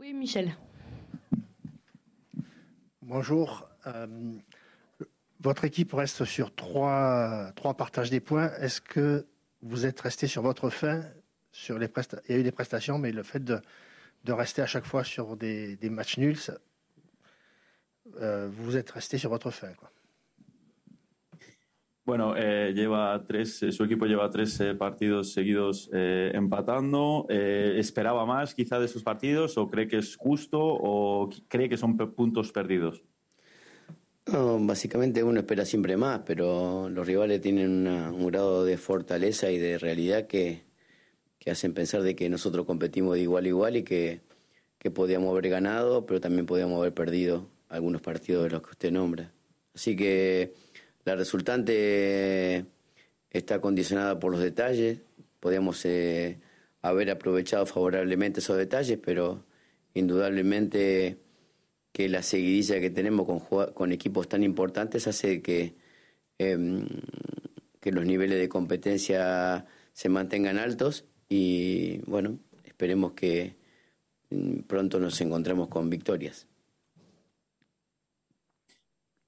Oui, Michel. Bonjour. votre équipe reste sur trois, trois partages des points. Est-ce que vous êtes resté sur votre fin sur les Il y a eu des prestations, mais le fait de, rester à chaque fois sur des, matchs nuls, euh, vous êtes resté sur votre fin. Bueno, eh, lleva tres, su equipo lleva tres eh, partidos seguidos eh, empatando. Eh, ¿Esperaba más quizá de esos partidos o cree que es justo o cree que son puntos perdidos? No, básicamente uno espera siempre más, pero los rivales tienen un grado de fortaleza y de realidad que, que, hacen pensar de que nosotros competimos de igual a igual y que, que podíamos haber ganado, pero también podíamos haber perdido algunos partidos de los que usted nombra. Así que la resultante está condicionada por los detalles. Podemos eh, haber aprovechado favorablemente esos detalles, pero indudablemente que la seguidilla que tenemos con, con equipos tan importantes hace que, eh, que los niveles de competencia se mantengan altos y bueno, esperemos que mm, pronto nos encontremos con victorias.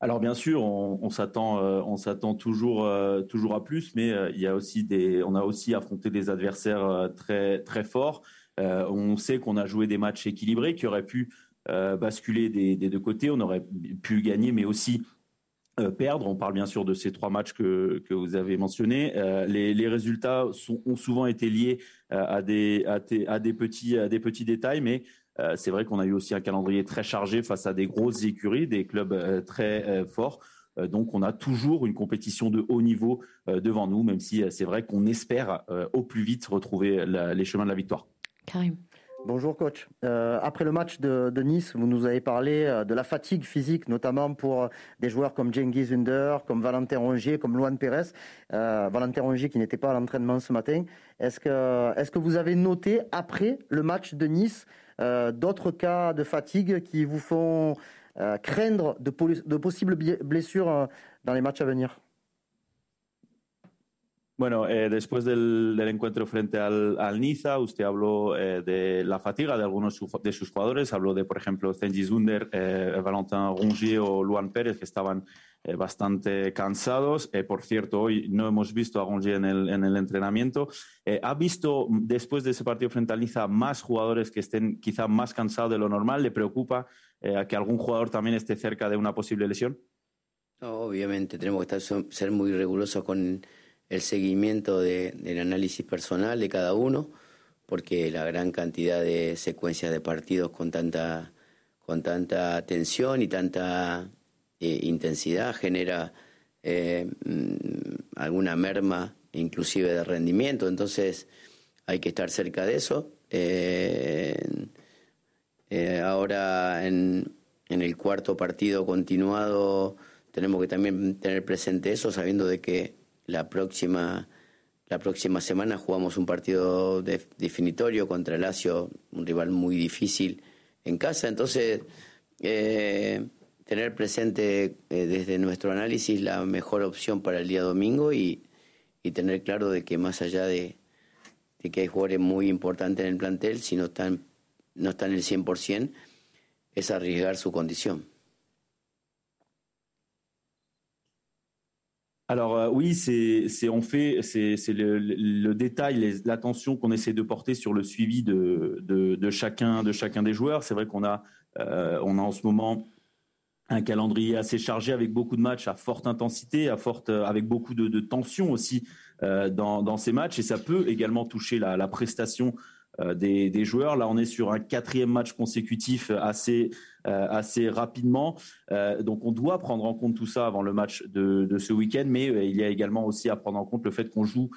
Alors bien sûr, on, euh, s'attend toujours, euh, toujours à plus, mais euh, il y a aussi des, on a aussi affronté des adversaires très, très forts. On sait qu'on a joué des matchs équilibrés qui auraient pu basculer des, des, deux côtés. On aurait pu gagner, mais aussi perdre. On parle bien sûr de ces trois matchs que, que vous avez mentionnés. Les, résultats ont souvent été liés à des, à, à, des petits, à des petits détails, mais euh, c'est vrai qu'on a eu aussi un calendrier très chargé face à des grosses écuries, des clubs euh, très euh, forts. Donc, on a toujours une compétition de haut niveau devant nous, même si c'est vrai qu'on espère au plus vite retrouver les chemins de la victoire. Karim. Bonjour coach. Euh, après le match de, de, Nice, vous nous avez parlé de la fatigue physique, notamment pour des joueurs comme Cengiz Under, comme Valentin Rongier, comme Luan Pérez. Euh, Valentin Rongier qui n'était pas à l'entraînement ce matin. Est-ce que, est-ce que vous avez noté après le match de Nice euh, d'autres cas de fatigue qui vous font euh, craindre de, de, possibles blessures euh, dans les matchs à venir? Bueno, eh, después del, del, encuentro frente al, al, Niza, usted habló eh, de la fatiga de algunos de sus jugadores. Habló de, por ejemplo, Zengi Zunder, eh, Valentin Rongier o Luan Pérez, que estaban eh, bastante cansados. Eh, por cierto, hoy no hemos visto a Rongier en el, en el entrenamiento. Eh, ¿Ha visto después de ese partido frente al Niza más jugadores que estén quizá más cansados de lo normal? ¿Le preocupa que algún jugador también esté cerca de una posible lesión? obviamente, tenemos que estar, ser muy rigurosos con el seguimiento de, del análisis personal de cada uno, porque la gran cantidad de secuencias de partidos con tanta, con tanta tensión y tanta eh, intensidad genera eh, mm, alguna merma inclusive de rendimiento, entonces hay que estar cerca de eso. Eh ahora en, en el cuarto partido continuado tenemos que también tener presente eso, sabiendo de que la próxima, la próxima semana jugamos un partido definitorio contra el Lazio, un rival muy difícil en casa. Entonces, eh, tener presente eh, desde nuestro análisis la mejor opción para el día domingo y, y tener claro de que más allá de, de, que hay jugadores muy importantes en el plantel, si no están, no están el 100%, es arriesgar su condición. Alors euh, oui, c'est on fait c'est le, détail, l'attention qu'on essaie de porter sur le suivi de, de, chacun de chacun des joueurs. C'est vrai qu'on a euh, on a en ce moment un calendrier assez chargé avec beaucoup de matchs à forte intensité, à forte avec beaucoup de, tension aussi euh, dans, ces matchs et ça peut également toucher la, prestation euh, des, des, joueurs. Là, on est sur un quatrième match consécutif assez euh, assez rapidement. Euh, donc on doit prendre en compte tout ça avant le match de, ce week-end, mais euh, il y a également aussi à prendre en compte le fait qu'on joue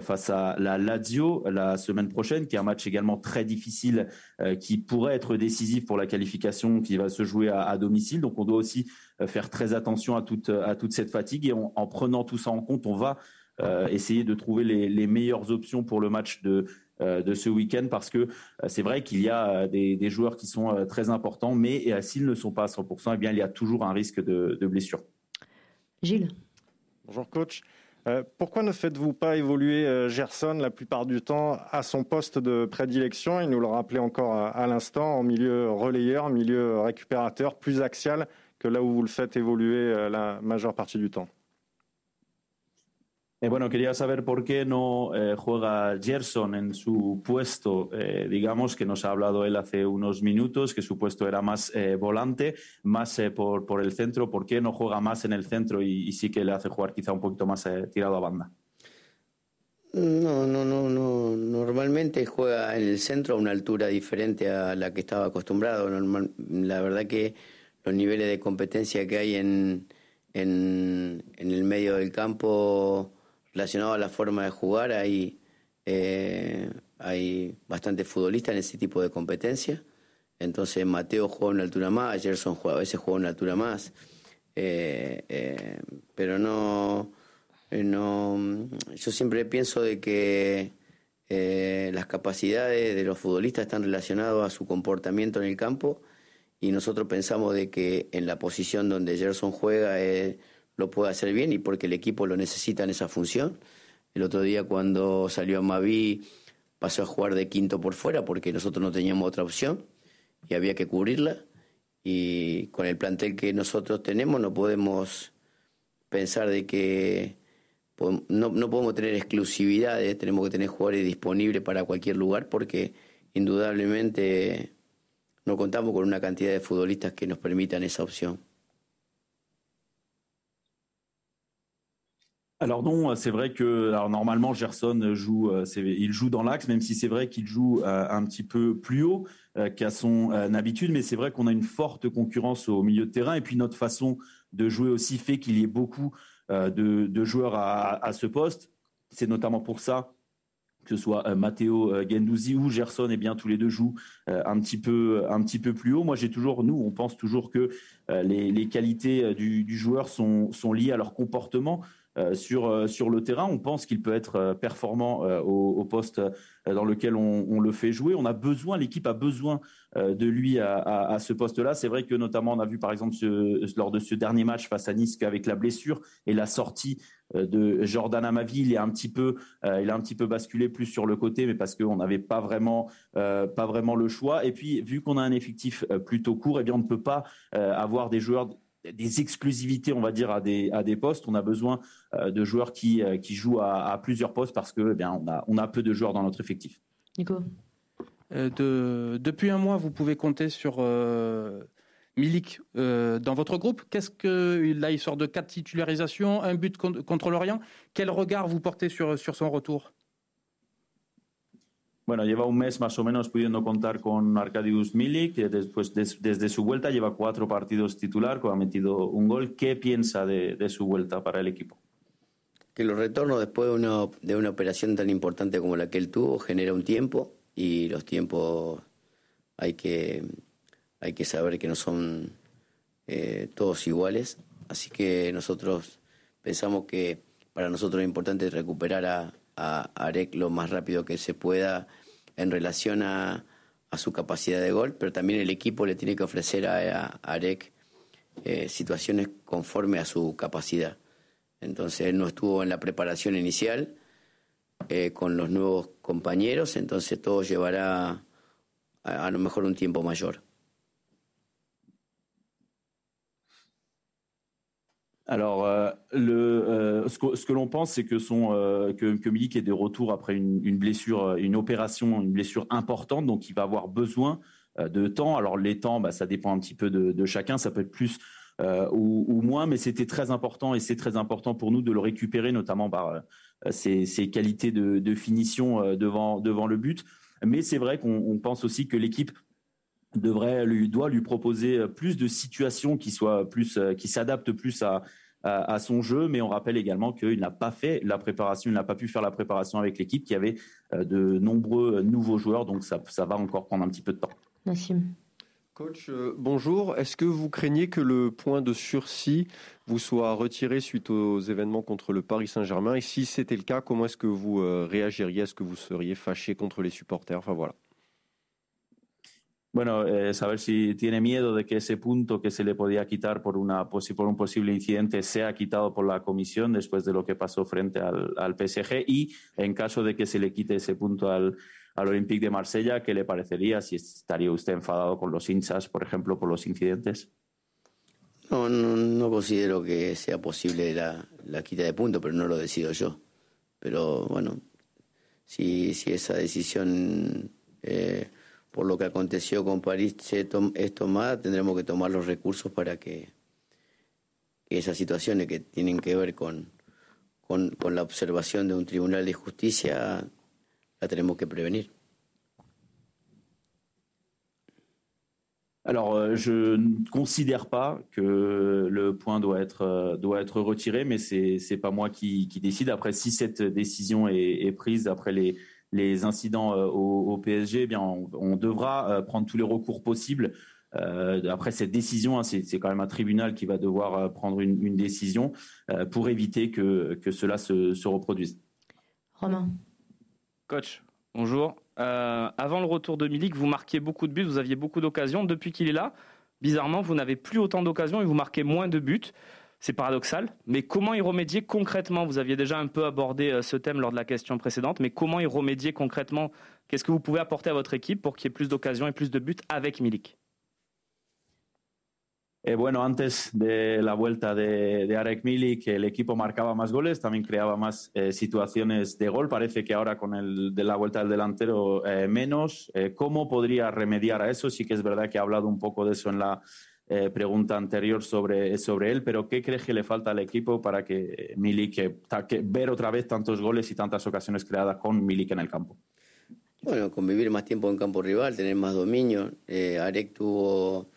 face à la Lazio la semaine prochaine, qui est un match également très difficile, qui pourrait être décisif pour la qualification, qui va se jouer à, domicile. Donc on doit aussi faire très attention à toute, à toute cette fatigue et en prenant tout ça en compte, on va euh, essayer de trouver les, meilleures options pour le match de, euh, de ce week-end parce que euh, c'est vrai qu'il y a euh, des, des, joueurs qui sont très importants, mais s'ils ne sont pas à 100%, eh bien, il y a toujours un risque de, de blessure. Gilles. Bonjour coach. pourquoi ne faites-vous pas évoluer Gerson la plupart du temps à son poste de prédilection? Il nous le rappelait encore à, l'instant, en milieu relayeur, milieu récupérateur, plus axial que là où vous le faites évoluer la majeure partie du temps. Eh, bueno, quería saber por qué no eh, juega Gerson en su puesto, eh, digamos, que nos ha hablado él hace unos minutos, que su puesto era más volante, más por, por, el centro. ¿Por qué no juega más en el centro y, sí que le hace jugar quizá un poquito más tirado a banda? No, no, no, no. Normalmente juega en el centro a una altura diferente a la que estaba acostumbrado. la verdad que los niveles de competencia que hay en, en, en el medio del campo relacionado a la forma de jugar, hay, eh, hay bastantes futbolistas en ese tipo de competencia. Entonces Mateo juega una altura más, Gerson juega, a veces juega una altura más. Eh, eh, pero no, no, yo siempre pienso de que las capacidades de los futbolistas están relacionadas a su comportamiento en el campo y nosotros pensamos de que en la posición donde Gerson juega lo puede hacer bien y porque el equipo lo necesita en esa función. El otro día cuando salió a Mavi pasó a jugar de quinto por fuera porque nosotros no teníamos otra opción y había que cubrirla. Y con el plantel que nosotros tenemos no podemos pensar de que no, no podemos tener exclusividades, tenemos que tener jugadores disponibles para cualquier lugar porque indudablemente no contamos con una cantidad de futbolistas que nos permitan esa opción. Alors non, c'est vrai que normalement Gerson joue, euh, il joue dans l'axe, même si c'est vrai qu'il joue euh, un petit peu plus haut euh, qu'à son habitude, mais c'est vrai qu'on a une forte concurrence au milieu de terrain et puis notre façon de jouer aussi fait qu'il y ait beaucoup de, joueurs à, ce poste. C'est notamment pour ça que ce soit Matteo Gendouzi ou Gerson, et eh bien tous les deux jouent un petit peu un petit peu plus haut. Moi, j'ai toujours, nous, on pense toujours que les, qualités du, joueur sont liées à leur comportement. Euh, sur, euh, sur le terrain. On pense qu'il peut être euh, performant au, poste dans lequel on, le fait jouer. On a besoin, l'équipe a besoin de lui à, ce poste-là. C'est vrai que notamment on a vu par exemple lors de ce dernier match face à Nice qu'avec la blessure et la sortie de Jordan Amavi, il est un petit peu, il a un petit peu basculé plus sur le côté, mais parce qu'on n'avait pas vraiment, pas vraiment le choix. Et puis vu qu'on a un effectif plutôt court, eh bien on ne peut pas avoir des joueurs des exclusivités, on va dire, à des, à des postes. On a besoin euh, de joueurs qui, euh, qui jouent à, plusieurs postes parce que eh bien, on, a, on a peu de joueurs dans notre effectif. Nico euh, de, Depuis un mois, vous pouvez compter sur Milik dans votre groupe. Qu'est-ce que là, il sort de quatre titularisations, un but contre l'Orient. Quel regard vous portez sur, sur son retour? Bueno, lleva un mes más o menos pudiendo contar con Arkadiusz Milik, que después desde su vuelta lleva cuatro partidos titular, que ha metido un gol. ¿Qué piensa de, su vuelta para el equipo? Que los retornos después de una, de una operación tan importante como la que él tuvo genera un tiempo y los tiempos hay que, hay que saber que no son eh, todos iguales. Así que nosotros pensamos que para nosotros es importante recuperar a, a Arek lo más rápido que se pueda en relación a, su capacidad de gol, pero también el equipo le tiene que ofrecer a, Arek eh, situaciones conforme a su capacidad. Entonces él no estuvo en la preparación inicial eh, con los nuevos compañeros, entonces todo llevará a lo mejor un tiempo mayor. Alors, euh, le, euh, ce que, l'on pense, c'est que son euh, que, que, Milik est de retour après une, blessure, une opération, une blessure importante, donc il va avoir besoin de temps. Alors les temps, bah, ça dépend un petit peu de, chacun, ça peut être plus ou, moins, mais c'était très important et c'est très important pour nous de le récupérer, notamment par ses, qualités de, finition devant devant le but. Mais c'est vrai qu'on pense aussi que l'équipe devrait lui doit lui proposer plus de situations qui soient plus qui s'adaptent plus à, à, son jeu mais on rappelle également qu'il n'a pas fait la préparation il n'a pas pu faire la préparation avec l'équipe qui avait euh, de nombreux nouveaux joueurs donc ça, ça va encore prendre un petit peu de temps. Nassim. Coach, euh, bonjour. Est-ce que vous craignez que le point de sursis vous soit retiré suite aux événements contre le Paris Saint-Germain? Et si c'était le cas, comment est-ce que vous euh, réagiriez? Est-ce que vous seriez fâché contre les supporters? Enfin voilà. Bueno, eh, saber si tiene miedo de que ese punto que se le podía quitar por, una, por un posible incidente sea quitado por la comisión después de lo que pasó frente al, PSG y en caso de que se le quite ese punto al, al Olympique de Marsella, ¿qué le parecería? Si estaría usted enfadado con los hinchas, por ejemplo, por los incidentes. No, no, considero que sea posible la, la, quita de puntos, pero no lo decido yo. Pero bueno, si, si esa decisión eh, por lo que aconteció con París es tomada, tendremos que tomar los recursos para que, esas situaciones que tienen que ver con, con, con la observación de un tribunal de justicia la tenemos que prevenir. Alors, euh, je ne considère pas que le point doit être, euh, doit être retiré, mais c'est n'est pas moi qui, qui, décide. Après, si cette décision est, est prise après les, les incidents euh, au, au, PSG, eh bien, on, on, devra prendre tous les recours possibles. Euh, après cette décision, hein, c'est quand même un tribunal qui va devoir prendre une, une décision euh, pour éviter que, que cela se, se reproduise. Romain. Coach, bonjour. Euh, avant le retour de Milik, vous marquiez beaucoup de buts, vous aviez beaucoup d'occasions. Depuis qu'il est là, bizarrement, vous n'avez plus autant d'occasions et vous marquez moins de buts. C'est paradoxal, mais comment y remédier concrètement? Vous aviez déjà un peu abordé euh, ce thème lors de la question précédente, mais comment y remédier concrètement? Qu'est-ce que vous pouvez apporter à votre équipe pour qu'il y ait plus d'occasions et plus de buts avec Milik? Eh, bueno, antes de la vuelta de, Arek Milik, el equipo marcaba más goles, también creaba más eh, situaciones de gol. Parece que ahora con el de la vuelta del delantero eh, menos. Eh, ¿Cómo podría remediar a eso? Sí que es verdad que ha hablado un poco de eso en la eh, pregunta anterior sobre, sobre él, pero ¿qué crees que le falta al equipo para que Milik, que, ver otra vez tantos goles y tantas ocasiones creadas con Milik en el campo? Bueno, convivir más tiempo en campo rival, tener más dominio. Arek tuvo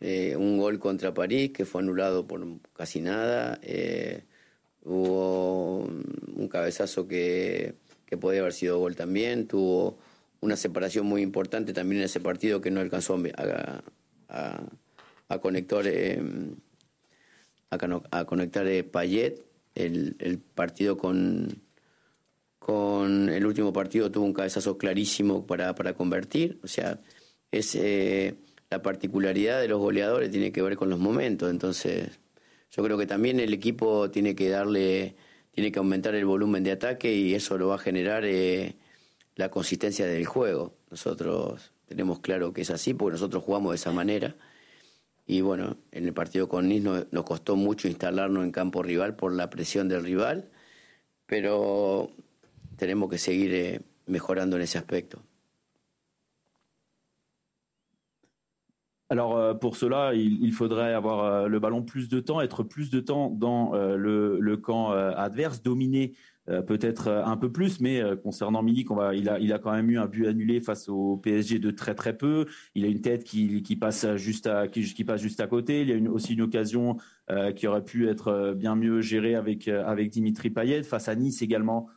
eh, un gol contra París que fue anulado por casi nada. Eh, hubo un cabezazo que, que podía haber sido gol también. Tuvo una separación muy importante también en ese partido que no alcanzó a, a, a conectar, eh, a, conectar Payet. El, el, partido con, con el último partido tuvo un cabezazo clarísimo para, para convertir. O sea, es la particularidad de los goleadores tiene que ver con los momentos. Entonces, yo creo que también el equipo tiene que darle, tiene que aumentar el volumen de ataque y eso lo va a generar eh, la consistencia del juego. Nosotros tenemos claro que es así porque nosotros jugamos de esa manera. Y bueno, en el partido con Nis nos, costó mucho instalarnos en campo rival por la presión del rival, pero tenemos que seguir eh, mejorando en ese aspecto. Alors euh, pour cela, il, faudrait avoir euh, le ballon plus de temps, être plus de temps dans euh, le, camp adverse, dominer peut-être un peu plus, mais concernant Milik, il, a, quand même eu un but annulé face au PSG de très très peu. Il a une tête qui, passe juste à qui, passe juste à côté. Il y a aussi une occasion qui aurait pu être bien mieux géré avec avec Dimitri Payet face à Nice également.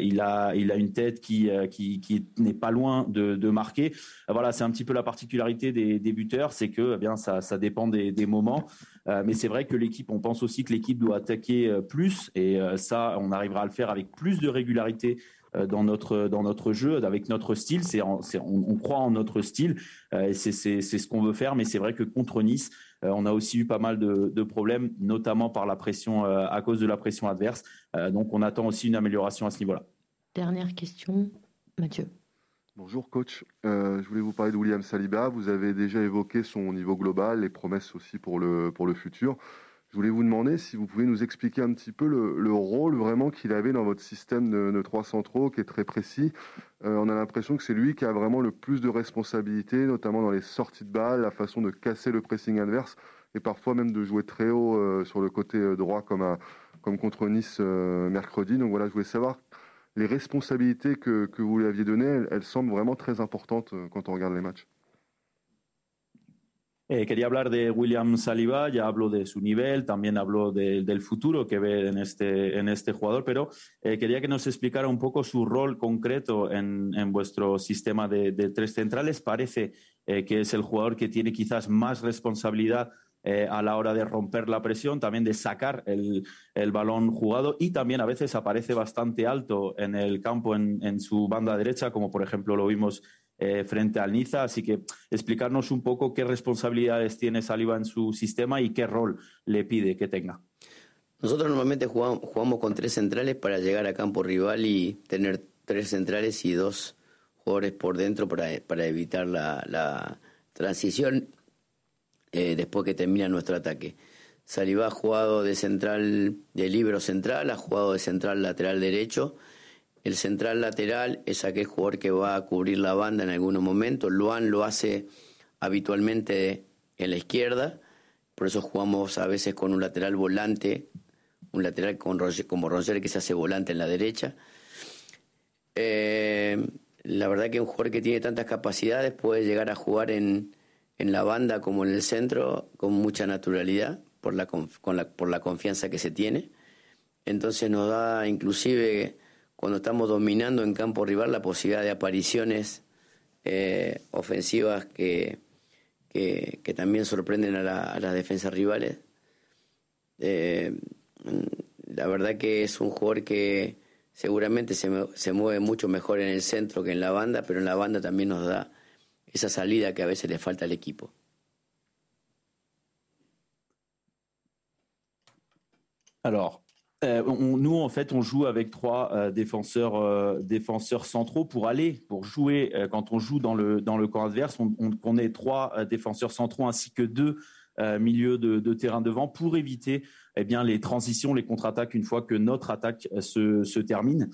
Il a il a une tête qui qui, qui n'est pas loin de, marquer. Voilà, c'est un petit peu la particularité des, buteurs, c'est que eh bien ça ça dépend des, moments. mais c'est vrai que l'équipe, on pense aussi que l'équipe doit attaquer plus et ça, on arrivera à le faire avec plus de régularité dans notre dans notre jeu, avec notre style. C'est on, croit en notre style et c'est c'est ce qu'on veut faire. Mais c'est vrai que contre Nice, euh, on a aussi eu pas mal de, problèmes, notamment par la pression, euh, à cause de la pression adverse. Euh, donc on attend aussi une amélioration à ce niveau-là. Dernière question, Mathieu. Bonjour coach, je voulais vous parler de William Saliba. Vous avez déjà évoqué son niveau global, les promesses aussi pour le, pour le futur. Je voulais vous demander si vous pouvez nous expliquer un petit peu le, rôle vraiment qu'il avait dans votre système de, trois centraux, qui est très précis. on a l'impression que c'est lui qui a vraiment le plus de responsabilités, notamment dans les sorties de balles, la façon de casser le pressing adverse, et parfois même de jouer très haut euh, sur le côté euh, droit, comme, comme contre Nice euh, mercredi. Donc voilà, je voulais savoir les responsabilités que, que vous lui aviez données, elles semblent vraiment très importantes quand on regarde les matchs. Eh, quería hablar de William Saliba, ya hablo de su nivel, también hablo del futuro que ve en este, este jugador, pero eh, quería que nos explicara un poco su rol concreto en, vuestro sistema de, tres centrales. Parece eh, que es el jugador que tiene quizás más responsabilidad a la hora de romper la presión, también de sacar el, balón jugado y también a veces aparece bastante alto en el campo en, en, su banda derecha, como por ejemplo lo vimos frente al Niza. Así que explicarnos un poco qué responsabilidades tiene Saliba en su sistema y qué rol le pide que tenga. Nosotros normalmente jugamos, jugamos con tres centrales para llegar a campo rival y tener tres centrales y dos jugadores por dentro para, para evitar la, la transición eh, después que termina nuestro ataque. Saliba ha jugado de central, de libro central, ha jugado de central lateral derecho. El central lateral es aquel jugador que va a cubrir la banda en algunos momentos. Luan lo hace habitualmente en la izquierda, por eso jugamos a veces con un lateral volante, un lateral con como Roger que se hace volante en la derecha. Eh, la verdad que un jugador que tiene tantas capacidades puede llegar a jugar en, en la banda como en el centro con mucha naturalidad por la, con la, por la confianza que se tiene. Entonces nos da inclusive cuando estamos dominando en campo rival la posibilidad de apariciones eh, ofensivas que, que, que, también sorprenden a, la, las defensas rivales. Eh, la verdad que es un jugador que seguramente se, se mueve mucho mejor en el centro que en la banda, pero en la banda también nos da esa salida que a veces le falta al equipo. Alors, euh, nous, en fait, on joue avec trois euh, défenseurs, euh, défenseurs centraux pour aller, pour jouer. quand on joue dans le, dans le camp adverse, on, est trois défenseurs centraux ainsi que deux milieux de, terrain devant pour éviter eh bien, les transitions, les contre-attaques une fois que notre attaque se, se termine.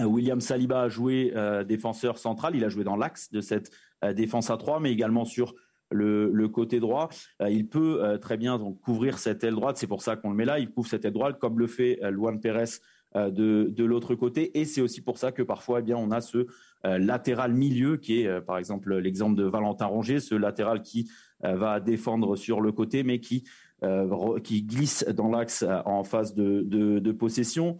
Euh, William Saliba a joué euh, défenseur central, il a joué dans l'axe de cette euh, défense à 3, mais également sur le, côté droit. Il peut très bien couvrir cette aile droite, c'est pour ça qu'on le met là, il couvre cette aile droite comme le fait Luan Pérez de, l'autre côté, et c'est aussi pour ça que parfois eh on a ce latéral milieu qui est par exemple l'exemple de Valentin Rongier, ce latéral qui va défendre sur le côté, mais qui, glisse dans l'axe en phase de possession.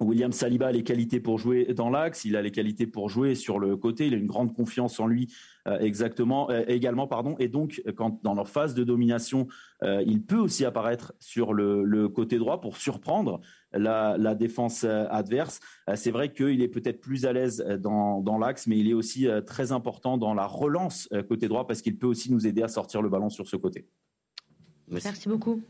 William Saliba a les qualités pour jouer dans l'axe, il a les qualités pour jouer sur le côté, il a une grande confiance en lui euh, exactement, euh, également, pardon. Et donc, quand dans leur phase de domination, euh, il peut aussi apparaître sur le, le côté droit pour surprendre la, la défense adverse. C'est vrai qu'il est peut-être plus à l'aise dans, dans l'axe, mais il est aussi très important dans la relance côté droit parce qu'il peut aussi nous aider à sortir le ballon sur ce côté. Merci, Merci beaucoup.